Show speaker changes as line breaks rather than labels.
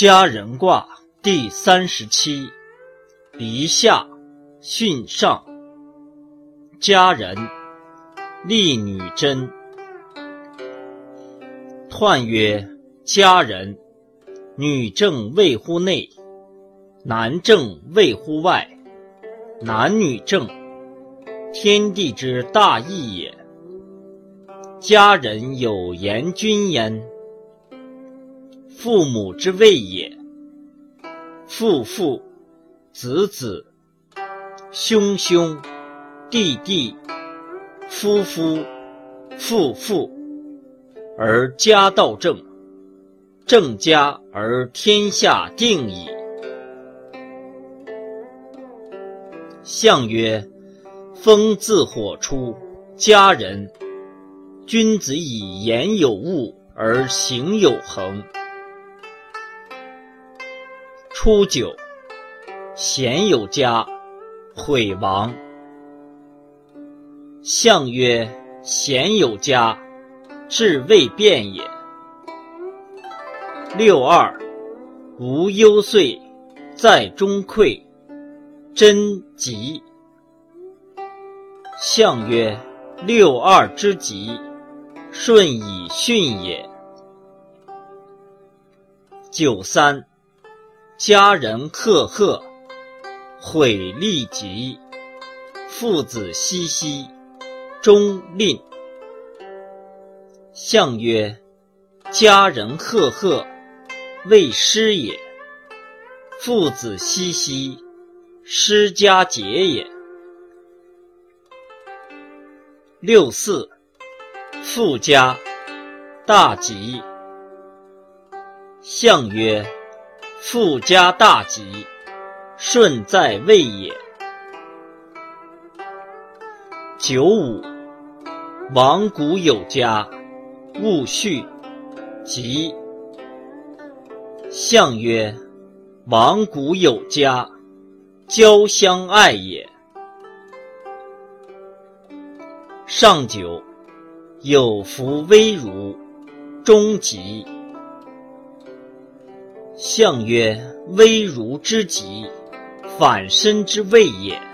佳人卦第三十七，离下巽上。佳人，丽女贞。彖曰：佳人，女正位乎内，男正位乎外。男女正，天地之大义也。佳人有言君焉。父母之谓也，父父、子子、兄兄、弟弟、夫夫、妇妇，而家道正，正家而天下定矣。象曰：风自火出，家人。君子以言有物而行有恒。初九，贤有家，毁亡。象曰：贤有家，志未变也。六二，无忧岁，在中馈，贞吉。象曰：六二之吉，顺以巽也。九三。家人赫赫，毁利吉。父子熙熙，终吝。象曰：家人赫赫，未失也。父子熙熙，失家节也。六四，富家，大吉。象曰。富家大吉，顺在位也。九五，亡古有家，勿恤，吉。象曰：亡古有家，交相爱也。上九，有福微辱，终吉。相曰：危如之极，反身之谓也。